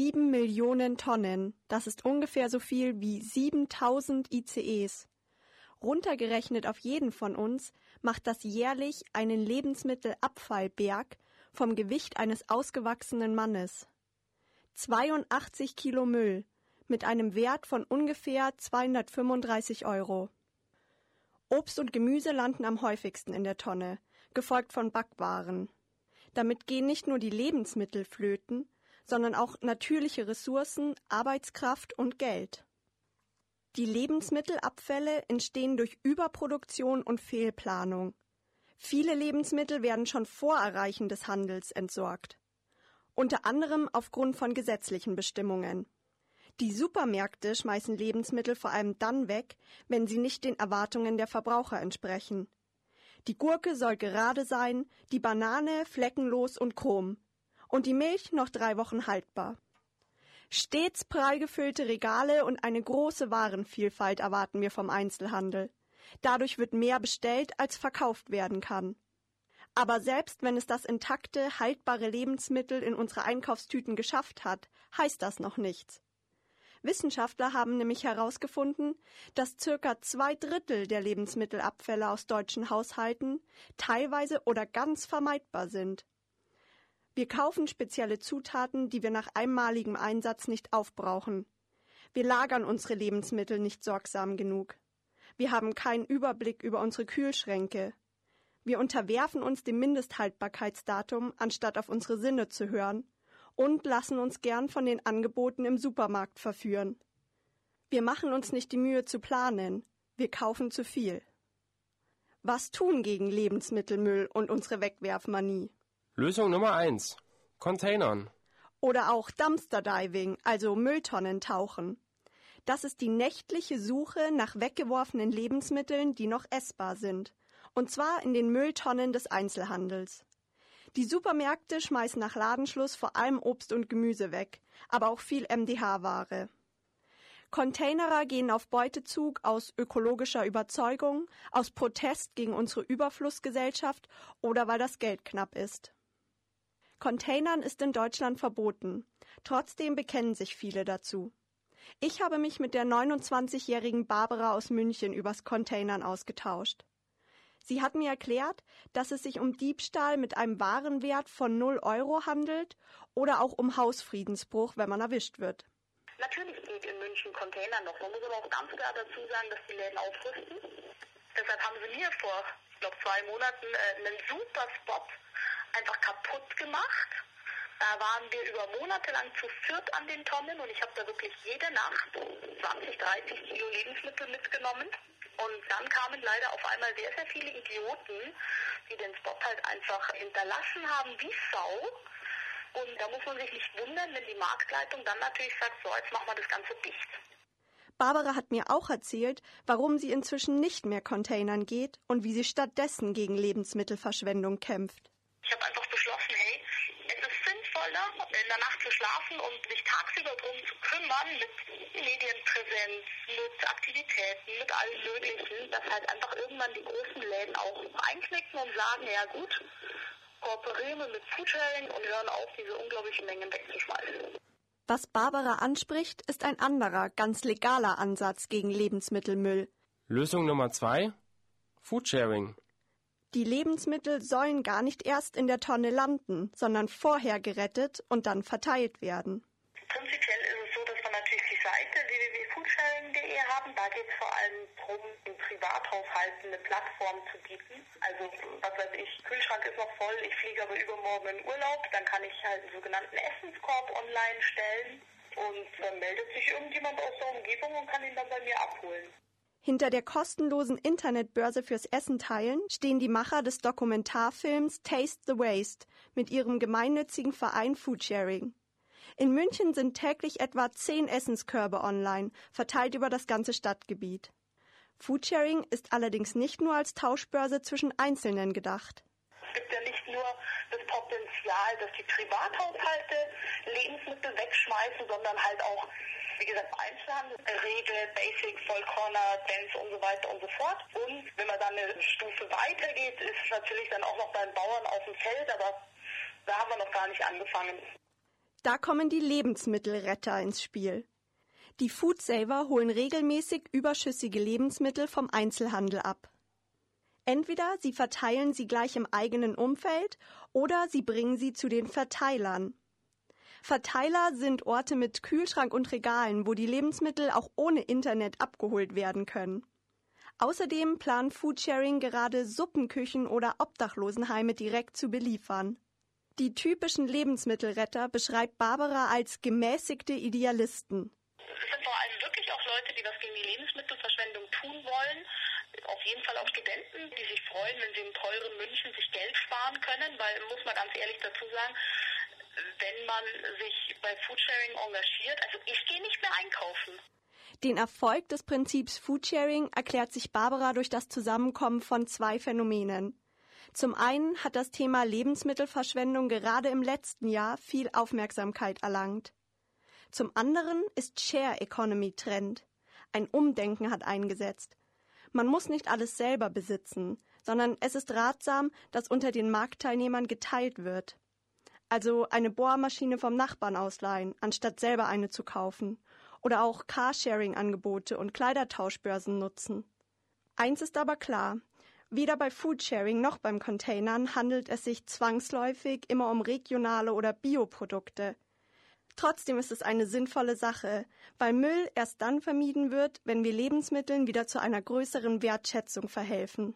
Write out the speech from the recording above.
sieben Millionen Tonnen. Das ist ungefähr so viel wie 7000 ICEs. Runtergerechnet auf jeden von uns macht das jährlich einen Lebensmittelabfallberg vom Gewicht eines ausgewachsenen Mannes. 82 Kilo Müll mit einem Wert von ungefähr 235 Euro. Obst und Gemüse landen am häufigsten in der Tonne, gefolgt von Backwaren. Damit gehen nicht nur die Lebensmittel flöten, sondern auch natürliche Ressourcen, Arbeitskraft und Geld. Die Lebensmittelabfälle entstehen durch Überproduktion und Fehlplanung. Viele Lebensmittel werden schon vor Erreichen des Handels entsorgt. Unter anderem aufgrund von gesetzlichen Bestimmungen. Die Supermärkte schmeißen Lebensmittel vor allem dann weg, wenn sie nicht den Erwartungen der Verbraucher entsprechen. Die Gurke soll gerade sein, die Banane fleckenlos und chrom und die Milch noch drei Wochen haltbar. Stets prall gefüllte Regale und eine große Warenvielfalt erwarten wir vom Einzelhandel. Dadurch wird mehr bestellt, als verkauft werden kann. Aber selbst wenn es das intakte, haltbare Lebensmittel in unsere Einkaufstüten geschafft hat, heißt das noch nichts. Wissenschaftler haben nämlich herausgefunden, dass circa zwei Drittel der Lebensmittelabfälle aus deutschen Haushalten teilweise oder ganz vermeidbar sind. Wir kaufen spezielle Zutaten, die wir nach einmaligem Einsatz nicht aufbrauchen. Wir lagern unsere Lebensmittel nicht sorgsam genug. Wir haben keinen Überblick über unsere Kühlschränke. Wir unterwerfen uns dem Mindesthaltbarkeitsdatum, anstatt auf unsere Sinne zu hören und lassen uns gern von den Angeboten im Supermarkt verführen. Wir machen uns nicht die Mühe zu planen, wir kaufen zu viel. Was tun gegen Lebensmittelmüll und unsere Wegwerfmanie? Lösung Nummer eins: Containern. Oder auch Dumpster Diving, also Mülltonnen tauchen. Das ist die nächtliche Suche nach weggeworfenen Lebensmitteln, die noch essbar sind. Und zwar in den Mülltonnen des Einzelhandels. Die Supermärkte schmeißen nach Ladenschluss vor allem Obst und Gemüse weg, aber auch viel MDH-Ware. Containerer gehen auf Beutezug aus ökologischer Überzeugung, aus Protest gegen unsere Überflussgesellschaft oder weil das Geld knapp ist. Containern ist in Deutschland verboten. Trotzdem bekennen sich viele dazu. Ich habe mich mit der 29-jährigen Barbara aus München übers Containern ausgetauscht. Sie hat mir erklärt, dass es sich um Diebstahl mit einem Warenwert von 0 Euro handelt oder auch um Hausfriedensbruch, wenn man erwischt wird. Natürlich geht in München Container noch. Man muss aber auch ganz klar dazu sagen, dass die Läden aufrüsten. Deshalb haben sie mir vor, ich glaube, zwei Monaten äh, einen super Spot einfach kaputt gemacht. Da waren wir über Monate lang zu viert an den Tonnen und ich habe da wirklich jede Nacht 20, 30 Kilo Lebensmittel mitgenommen. Und dann kamen leider auf einmal sehr, sehr viele Idioten, die den Spot halt einfach hinterlassen haben wie Sau. Und da muss man sich nicht wundern, wenn die Marktleitung dann natürlich sagt, so, jetzt machen wir das Ganze dicht. Barbara hat mir auch erzählt, warum sie inzwischen nicht mehr Containern geht und wie sie stattdessen gegen Lebensmittelverschwendung kämpft. Ich habe einfach beschlossen, hey, es ist sinnvoller, in der Nacht zu schlafen und sich tagsüber drum zu kümmern mit Medienpräsenz, mit Aktivitäten, mit allem Möglichen, dass halt einfach irgendwann die großen Läden auch einknicken und sagen, ja gut, kooperieren wir mit Foodsharing und hören auf, diese unglaublichen Mengen wegzuschmeißen. Was Barbara anspricht, ist ein anderer, ganz legaler Ansatz gegen Lebensmittelmüll. Lösung Nummer zwei: Foodsharing. Die Lebensmittel sollen gar nicht erst in der Tonne landen, sondern vorher gerettet und dann verteilt werden. Prinzipiell ist es so, dass wir natürlich die Seite www.foodsharing.de haben. Da geht es vor allem darum, in Privathaushalten eine Plattform zu bieten. Also, was weiß ich, Kühlschrank ist noch voll, ich fliege aber übermorgen in Urlaub, dann kann ich halt einen sogenannten Essenskorb online stellen und dann meldet sich irgendjemand aus der Umgebung und kann ihn dann bei mir abholen. Hinter der kostenlosen Internetbörse fürs Essen teilen stehen die Macher des Dokumentarfilms Taste the Waste mit ihrem gemeinnützigen Verein Foodsharing. In München sind täglich etwa zehn Essenskörbe online, verteilt über das ganze Stadtgebiet. Foodsharing ist allerdings nicht nur als Tauschbörse zwischen Einzelnen gedacht. Es gibt ja nicht nur das Potenzial, dass die Privathaushalte Lebensmittel wegschmeißen, sondern halt auch wie gesagt, Einzelhandel, Regel, Basic, Vollkorner, Dance und so weiter und so fort. Und wenn man dann eine Stufe weiter geht, ist es natürlich dann auch noch beim Bauern auf dem Feld, aber da haben wir noch gar nicht angefangen. Da kommen die Lebensmittelretter ins Spiel. Die Foodsaver holen regelmäßig überschüssige Lebensmittel vom Einzelhandel ab. Entweder sie verteilen sie gleich im eigenen Umfeld oder sie bringen sie zu den Verteilern. Verteiler sind Orte mit Kühlschrank und Regalen, wo die Lebensmittel auch ohne Internet abgeholt werden können. Außerdem plant Foodsharing gerade Suppenküchen oder Obdachlosenheime direkt zu beliefern. Die typischen Lebensmittelretter beschreibt Barbara als gemäßigte Idealisten. Es sind vor allem wirklich auch Leute, die was gegen die Lebensmittelverschwendung tun wollen. Auf jeden Fall auch Studenten, die sich freuen, wenn sie in teuren München sich Geld sparen können, weil, muss man ganz ehrlich dazu sagen, wenn man sich bei Foodsharing engagiert, also ich gehe nicht mehr einkaufen. Den Erfolg des Prinzips Foodsharing erklärt sich Barbara durch das Zusammenkommen von zwei Phänomenen. Zum einen hat das Thema Lebensmittelverschwendung gerade im letzten Jahr viel Aufmerksamkeit erlangt. Zum anderen ist Share Economy Trend. Ein Umdenken hat eingesetzt. Man muss nicht alles selber besitzen, sondern es ist ratsam, dass unter den Marktteilnehmern geteilt wird. Also eine Bohrmaschine vom Nachbarn ausleihen, anstatt selber eine zu kaufen. Oder auch Carsharing-Angebote und Kleidertauschbörsen nutzen. Eins ist aber klar, Weder bei Foodsharing noch beim Containern handelt es sich zwangsläufig immer um regionale oder Bioprodukte. Trotzdem ist es eine sinnvolle Sache, weil Müll erst dann vermieden wird, wenn wir Lebensmitteln wieder zu einer größeren Wertschätzung verhelfen.